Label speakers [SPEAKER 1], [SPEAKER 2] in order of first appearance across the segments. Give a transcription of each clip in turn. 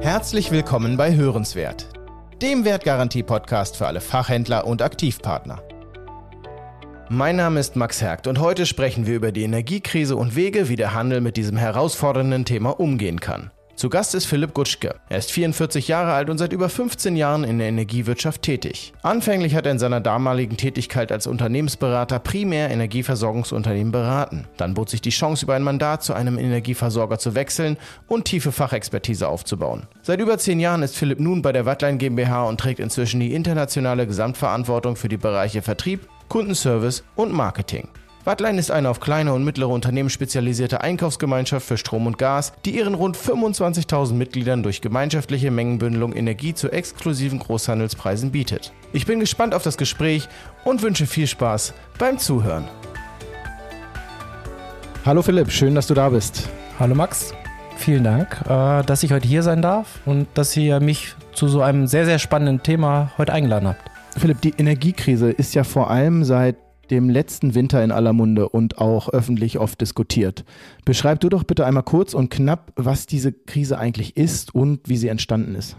[SPEAKER 1] Herzlich willkommen bei Hörenswert, dem Wertgarantie-Podcast für alle Fachhändler und Aktivpartner. Mein Name ist Max Hergt und heute sprechen wir über die Energiekrise und Wege, wie der Handel mit diesem herausfordernden Thema umgehen kann. Zu Gast ist Philipp Gutschke. Er ist 44 Jahre alt und seit über 15 Jahren in der Energiewirtschaft tätig. Anfänglich hat er in seiner damaligen Tätigkeit als Unternehmensberater primär Energieversorgungsunternehmen beraten. Dann bot sich die Chance, über ein Mandat zu einem Energieversorger zu wechseln und tiefe Fachexpertise aufzubauen. Seit über 10 Jahren ist Philipp nun bei der Wattlein GmbH und trägt inzwischen die internationale Gesamtverantwortung für die Bereiche Vertrieb, Kundenservice und Marketing. Wattlein ist eine auf kleine und mittlere Unternehmen spezialisierte Einkaufsgemeinschaft für Strom und Gas, die ihren rund 25.000 Mitgliedern durch gemeinschaftliche Mengenbündelung Energie zu exklusiven Großhandelspreisen bietet. Ich bin gespannt auf das Gespräch und wünsche viel Spaß beim Zuhören. Hallo Philipp, schön, dass du da bist.
[SPEAKER 2] Hallo Max, vielen Dank, äh, dass ich heute hier sein darf und dass ihr mich zu so einem sehr, sehr spannenden Thema heute eingeladen habt.
[SPEAKER 1] Philipp, die Energiekrise ist ja vor allem seit dem letzten Winter in aller Munde und auch öffentlich oft diskutiert. Beschreib du doch bitte einmal kurz und knapp, was diese Krise eigentlich ist und wie sie entstanden ist.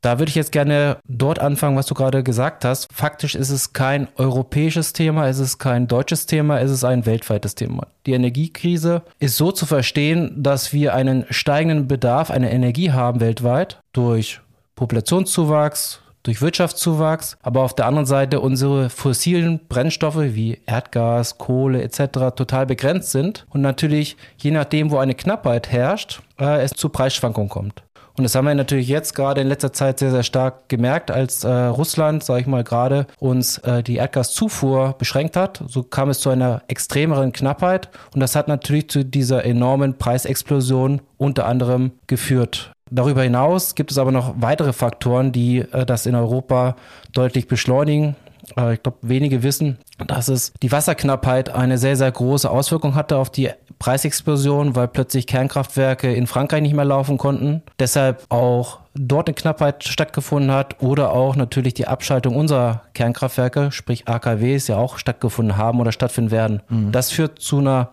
[SPEAKER 2] Da würde ich jetzt gerne dort anfangen, was du gerade gesagt hast. Faktisch ist es kein europäisches Thema, es ist kein deutsches Thema, es ist ein weltweites Thema. Die Energiekrise ist so zu verstehen, dass wir einen steigenden Bedarf an Energie haben weltweit durch Populationszuwachs, durch Wirtschaftszuwachs, aber auf der anderen Seite unsere fossilen Brennstoffe wie Erdgas, Kohle etc. total begrenzt sind und natürlich je nachdem, wo eine Knappheit herrscht, äh, es zu Preisschwankungen kommt. Und das haben wir natürlich jetzt gerade in letzter Zeit sehr, sehr stark gemerkt, als äh, Russland, sage ich mal, gerade uns äh, die Erdgaszufuhr beschränkt hat. So kam es zu einer extremeren Knappheit. Und das hat natürlich zu dieser enormen Preisexplosion unter anderem geführt. Darüber hinaus gibt es aber noch weitere Faktoren, die äh, das in Europa deutlich beschleunigen. Äh, ich glaube, wenige wissen, dass es die Wasserknappheit eine sehr, sehr große Auswirkung hatte auf die Preisexplosion, weil plötzlich Kernkraftwerke in Frankreich nicht mehr laufen konnten. Deshalb auch dort eine Knappheit stattgefunden hat oder auch natürlich die Abschaltung unserer Kernkraftwerke, sprich AKWs, ja auch stattgefunden haben oder stattfinden werden. Mhm. Das führt zu einer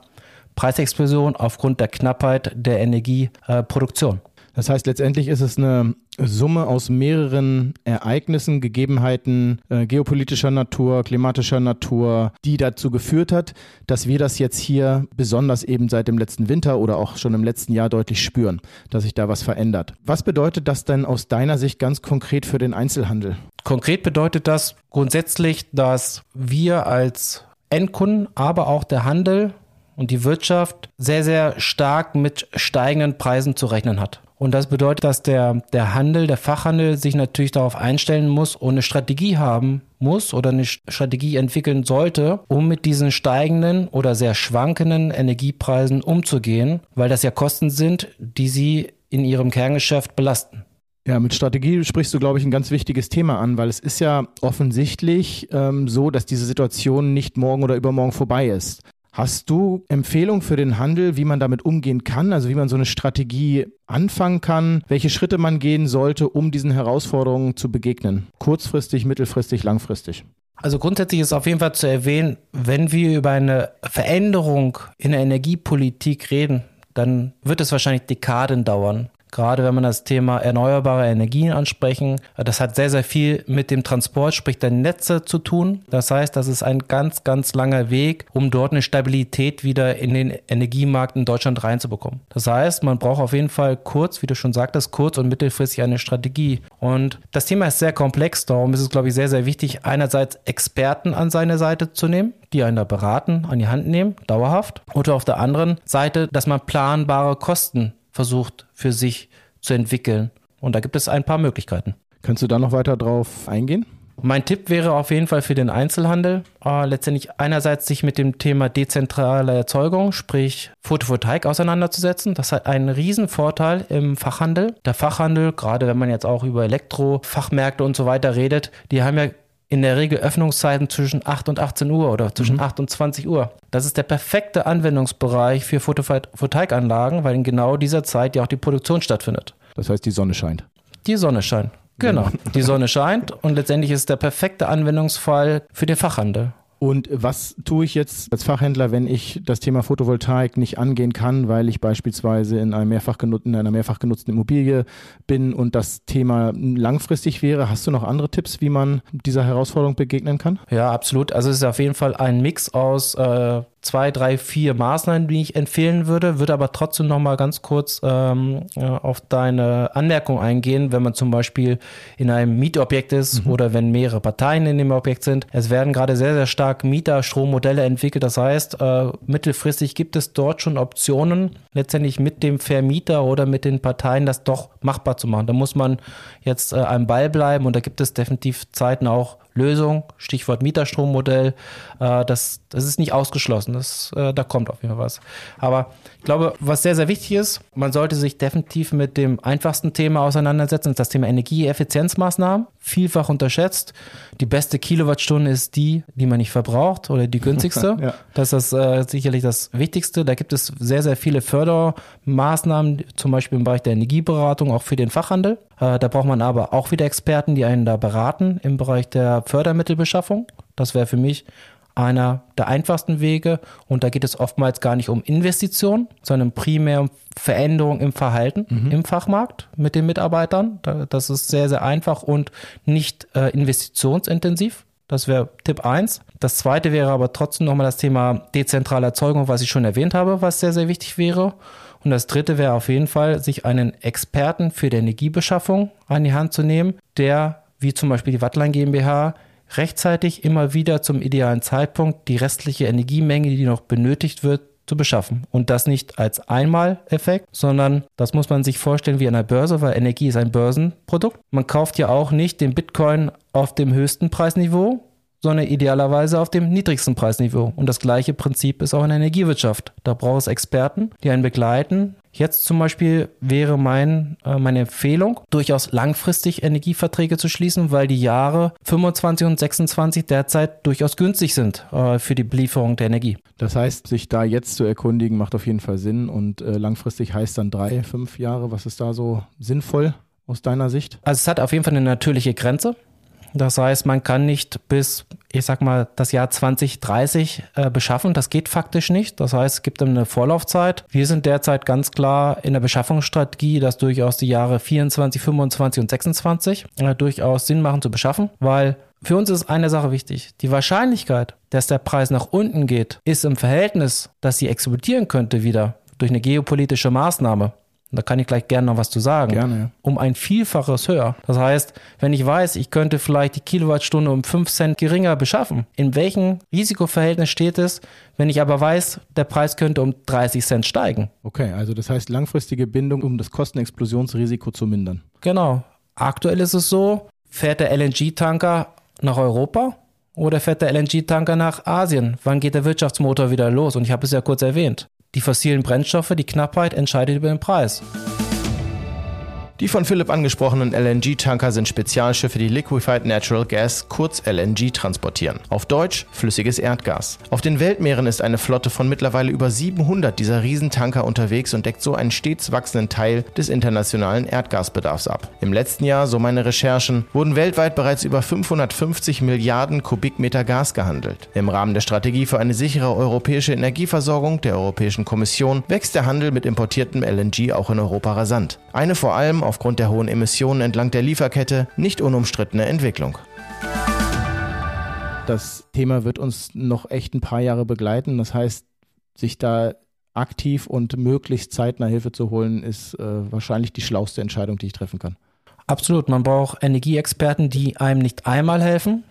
[SPEAKER 2] Preisexplosion aufgrund der Knappheit der Energieproduktion.
[SPEAKER 1] Das heißt, letztendlich ist es eine Summe aus mehreren Ereignissen, Gegebenheiten äh, geopolitischer Natur, klimatischer Natur, die dazu geführt hat, dass wir das jetzt hier besonders eben seit dem letzten Winter oder auch schon im letzten Jahr deutlich spüren, dass sich da was verändert. Was bedeutet das denn aus deiner Sicht ganz konkret für den Einzelhandel?
[SPEAKER 2] Konkret bedeutet das grundsätzlich, dass wir als Endkunden, aber auch der Handel und die Wirtschaft sehr, sehr stark mit steigenden Preisen zu rechnen hat. Und das bedeutet, dass der, der Handel, der Fachhandel sich natürlich darauf einstellen muss und eine Strategie haben muss oder eine Strategie entwickeln sollte, um mit diesen steigenden oder sehr schwankenden Energiepreisen umzugehen, weil das ja Kosten sind, die sie in ihrem Kerngeschäft belasten.
[SPEAKER 1] Ja, mit Strategie sprichst du, glaube ich, ein ganz wichtiges Thema an, weil es ist ja offensichtlich ähm, so, dass diese Situation nicht morgen oder übermorgen vorbei ist. Hast du Empfehlungen für den Handel, wie man damit umgehen kann, also wie man so eine Strategie anfangen kann, welche Schritte man gehen sollte, um diesen Herausforderungen zu begegnen? Kurzfristig, mittelfristig, langfristig?
[SPEAKER 2] Also grundsätzlich ist auf jeden Fall zu erwähnen, wenn wir über eine Veränderung in der Energiepolitik reden, dann wird es wahrscheinlich Dekaden dauern gerade wenn man das Thema erneuerbare Energien ansprechen. Das hat sehr, sehr viel mit dem Transport, sprich der Netze zu tun. Das heißt, das ist ein ganz, ganz langer Weg, um dort eine Stabilität wieder in den Energiemarkt in Deutschland reinzubekommen. Das heißt, man braucht auf jeden Fall kurz, wie du schon sagtest, kurz- und mittelfristig eine Strategie. Und das Thema ist sehr komplex, darum ist es, glaube ich, sehr, sehr wichtig, einerseits Experten an seine Seite zu nehmen, die einen da beraten, an die Hand nehmen, dauerhaft. Oder auf der anderen Seite, dass man planbare Kosten versucht für sich zu entwickeln. Und da gibt es ein paar Möglichkeiten.
[SPEAKER 1] Kannst du da noch weiter drauf eingehen?
[SPEAKER 2] Mein Tipp wäre auf jeden Fall für den Einzelhandel, äh, letztendlich einerseits sich mit dem Thema dezentrale Erzeugung, sprich Photovoltaik auseinanderzusetzen. Das hat einen riesen Vorteil im Fachhandel. Der Fachhandel, gerade wenn man jetzt auch über Elektrofachmärkte und so weiter redet, die haben ja in der Regel Öffnungszeiten zwischen 8 und 18 Uhr oder zwischen mhm. 8 und 20 Uhr. Das ist der perfekte Anwendungsbereich für Photovoltaikanlagen, weil in genau dieser Zeit ja auch die Produktion stattfindet.
[SPEAKER 1] Das heißt, die Sonne scheint.
[SPEAKER 2] Die Sonne scheint. Genau. Die Sonne scheint und letztendlich ist der perfekte Anwendungsfall für den Fachhandel.
[SPEAKER 1] Und was tue ich jetzt als Fachhändler, wenn ich das Thema Photovoltaik nicht angehen kann, weil ich beispielsweise in, einem mehrfach in einer mehrfach genutzten Immobilie bin und das Thema langfristig wäre? Hast du noch andere Tipps, wie man dieser Herausforderung begegnen kann?
[SPEAKER 2] Ja, absolut. Also es ist auf jeden Fall ein Mix aus äh, zwei, drei, vier Maßnahmen, die ich empfehlen würde, würde aber trotzdem noch mal ganz kurz ähm, äh, auf deine Anmerkung eingehen, wenn man zum Beispiel in einem Mietobjekt ist mhm. oder wenn mehrere Parteien in dem Objekt sind. Es werden gerade sehr, sehr stark Mieterstrommodelle entwickelt. Das heißt, äh, mittelfristig gibt es dort schon Optionen, letztendlich mit dem Vermieter oder mit den Parteien das doch machbar zu machen. Da muss man jetzt äh, am Ball bleiben und da gibt es definitiv Zeiten auch Lösung, Stichwort Mieterstrommodell. Äh, das, das ist nicht ausgeschlossen. Das, äh, da kommt auf jeden Fall was. Aber ich glaube, was sehr, sehr wichtig ist, man sollte sich definitiv mit dem einfachsten Thema auseinandersetzen, das, das Thema Energieeffizienzmaßnahmen. Vielfach unterschätzt. Die beste Kilowattstunde ist die, die man nicht verbraucht oder die günstigste. ja. Das ist äh, sicherlich das Wichtigste. Da gibt es sehr, sehr viele Fördermaßnahmen, zum Beispiel im Bereich der Energieberatung, auch für den Fachhandel. Äh, da braucht man aber auch wieder Experten, die einen da beraten im Bereich der Fördermittelbeschaffung. Das wäre für mich einer der einfachsten Wege. Und da geht es oftmals gar nicht um Investitionen, sondern primär um Veränderung im Verhalten mhm. im Fachmarkt mit den Mitarbeitern. Das ist sehr, sehr einfach und nicht äh, investitionsintensiv. Das wäre Tipp 1. Das zweite wäre aber trotzdem nochmal das Thema dezentrale Erzeugung, was ich schon erwähnt habe, was sehr, sehr wichtig wäre. Und das dritte wäre auf jeden Fall, sich einen Experten für die Energiebeschaffung an die Hand zu nehmen, der, wie zum Beispiel die Wattline GmbH, rechtzeitig immer wieder zum idealen Zeitpunkt die restliche Energiemenge, die noch benötigt wird, zu beschaffen. Und das nicht als Einmaleffekt, sondern das muss man sich vorstellen wie an der Börse, weil Energie ist ein Börsenprodukt. Man kauft ja auch nicht den Bitcoin auf dem höchsten Preisniveau, sondern idealerweise auf dem niedrigsten Preisniveau. Und das gleiche Prinzip ist auch in der Energiewirtschaft. Da braucht es Experten, die einen begleiten. Jetzt zum Beispiel wäre mein, äh, meine Empfehlung, durchaus langfristig Energieverträge zu schließen, weil die Jahre 25 und 26 derzeit durchaus günstig sind äh, für die Belieferung der Energie.
[SPEAKER 1] Das heißt, sich da jetzt zu erkundigen, macht auf jeden Fall Sinn. Und äh, langfristig heißt dann drei, fünf Jahre. Was ist da so sinnvoll aus deiner Sicht?
[SPEAKER 2] Also es hat auf jeden Fall eine natürliche Grenze. Das heißt, man kann nicht bis, ich sag mal, das Jahr 2030 äh, beschaffen. Das geht faktisch nicht. Das heißt, es gibt eine Vorlaufzeit. Wir sind derzeit ganz klar in der Beschaffungsstrategie, dass durchaus die Jahre 24, 25 und 26 äh, durchaus Sinn machen zu beschaffen, weil für uns ist eine Sache wichtig. Die Wahrscheinlichkeit, dass der Preis nach unten geht, ist im Verhältnis, dass sie explodieren könnte wieder durch eine geopolitische Maßnahme da kann ich gleich gerne noch was zu sagen,
[SPEAKER 1] gerne, ja.
[SPEAKER 2] um ein Vielfaches höher. Das heißt, wenn ich weiß, ich könnte vielleicht die Kilowattstunde um 5 Cent geringer beschaffen, in welchem Risikoverhältnis steht es, wenn ich aber weiß, der Preis könnte um 30 Cent steigen?
[SPEAKER 1] Okay, also das heißt langfristige Bindung, um das Kostenexplosionsrisiko zu mindern.
[SPEAKER 2] Genau. Aktuell ist es so, fährt der LNG-Tanker nach Europa oder fährt der LNG-Tanker nach Asien? Wann geht der Wirtschaftsmotor wieder los? Und ich habe es ja kurz erwähnt. Die fossilen Brennstoffe, die Knappheit entscheidet über den Preis.
[SPEAKER 1] Die von Philipp angesprochenen LNG-Tanker sind Spezialschiffe, die Liquefied Natural Gas, kurz LNG, transportieren. Auf Deutsch flüssiges Erdgas. Auf den Weltmeeren ist eine Flotte von mittlerweile über 700 dieser Riesentanker unterwegs und deckt so einen stets wachsenden Teil des internationalen Erdgasbedarfs ab. Im letzten Jahr, so meine Recherchen, wurden weltweit bereits über 550 Milliarden Kubikmeter Gas gehandelt. Im Rahmen der Strategie für eine sichere europäische Energieversorgung der Europäischen Kommission wächst der Handel mit importiertem LNG auch in Europa rasant. Eine vor allem aufgrund der hohen Emissionen entlang der Lieferkette nicht unumstrittene Entwicklung. Das Thema wird uns noch echt ein paar Jahre begleiten. Das heißt, sich da aktiv und möglichst zeitnah Hilfe zu holen, ist äh, wahrscheinlich die schlauste Entscheidung, die ich treffen kann.
[SPEAKER 2] Absolut. Man braucht Energieexperten, die einem nicht einmal helfen,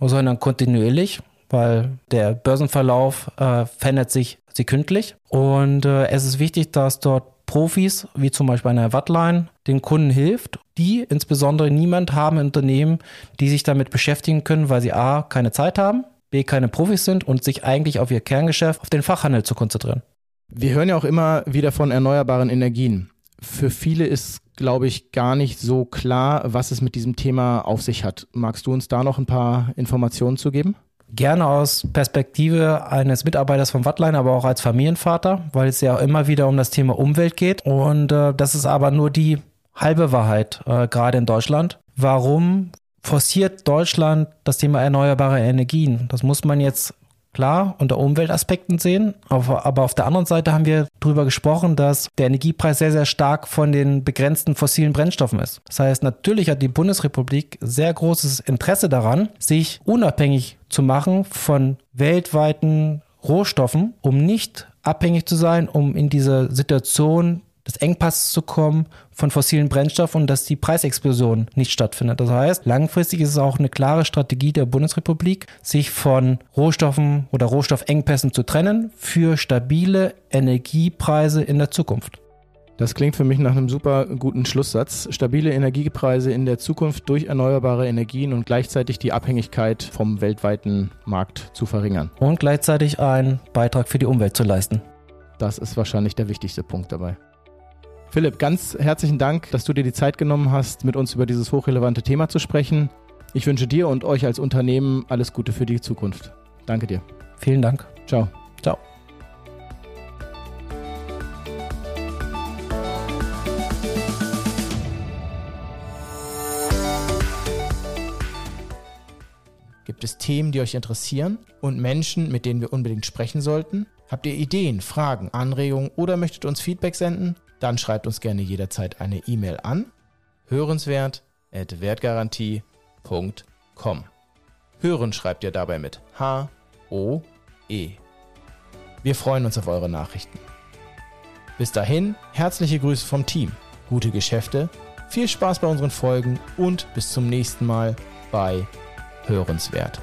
[SPEAKER 2] sondern kontinuierlich, weil der Börsenverlauf äh, verändert sich sekündlich. Und äh, es ist wichtig, dass dort Profis, wie zum Beispiel eine Wattline, den Kunden hilft, die insbesondere niemand haben im Unternehmen, die sich damit beschäftigen können, weil sie A, keine Zeit haben, B, keine Profis sind und sich eigentlich auf ihr Kerngeschäft, auf den Fachhandel zu konzentrieren.
[SPEAKER 1] Wir hören ja auch immer wieder von erneuerbaren Energien. Für viele ist, glaube ich, gar nicht so klar, was es mit diesem Thema auf sich hat. Magst du uns da noch ein paar Informationen zu geben?
[SPEAKER 2] Gerne aus Perspektive eines Mitarbeiters von Wattline, aber auch als Familienvater, weil es ja auch immer wieder um das Thema Umwelt geht. Und äh, das ist aber nur die halbe Wahrheit, äh, gerade in Deutschland. Warum forciert Deutschland das Thema erneuerbare Energien. Das muss man jetzt klar unter Umweltaspekten sehen, aber, auf der anderen Seite haben wir darüber gesprochen, dass der Energiepreis sehr, sehr stark von den begrenzten fossilen Brennstoffen ist. Das heißt, natürlich hat die Bundesrepublik sehr großes Interesse daran, sich unabhängig zu machen von weltweiten Rohstoffen, um nicht abhängig zu sein, um in diese Situation des Engpasses zu kommen von fossilen Brennstoffen und dass die Preisexplosion nicht stattfindet. Das heißt, langfristig ist es auch eine klare Strategie der Bundesrepublik, sich von Rohstoffen oder Rohstoffengpässen zu trennen für stabile Energiepreise in der Zukunft.
[SPEAKER 1] Das klingt für mich nach einem super guten Schlusssatz. Stabile Energiepreise in der Zukunft durch erneuerbare Energien und gleichzeitig die Abhängigkeit vom weltweiten Markt zu verringern.
[SPEAKER 2] Und gleichzeitig einen Beitrag für die Umwelt zu leisten.
[SPEAKER 1] Das ist wahrscheinlich der wichtigste Punkt dabei. Philipp, ganz herzlichen Dank, dass du dir die Zeit genommen hast, mit uns über dieses hochrelevante Thema zu sprechen. Ich wünsche dir und euch als Unternehmen alles Gute für die Zukunft. Danke dir.
[SPEAKER 2] Vielen Dank.
[SPEAKER 1] Ciao.
[SPEAKER 2] Ciao.
[SPEAKER 1] Gibt es Themen, die euch interessieren und Menschen, mit denen wir unbedingt sprechen sollten? Habt ihr Ideen, Fragen, Anregungen oder möchtet uns Feedback senden? Dann schreibt uns gerne jederzeit eine E-Mail an hörenswert@wertgarantie.com. Hören schreibt ihr dabei mit H O E. Wir freuen uns auf eure Nachrichten. Bis dahin, herzliche Grüße vom Team, gute Geschäfte, viel Spaß bei unseren Folgen und bis zum nächsten Mal bei Hörenswert.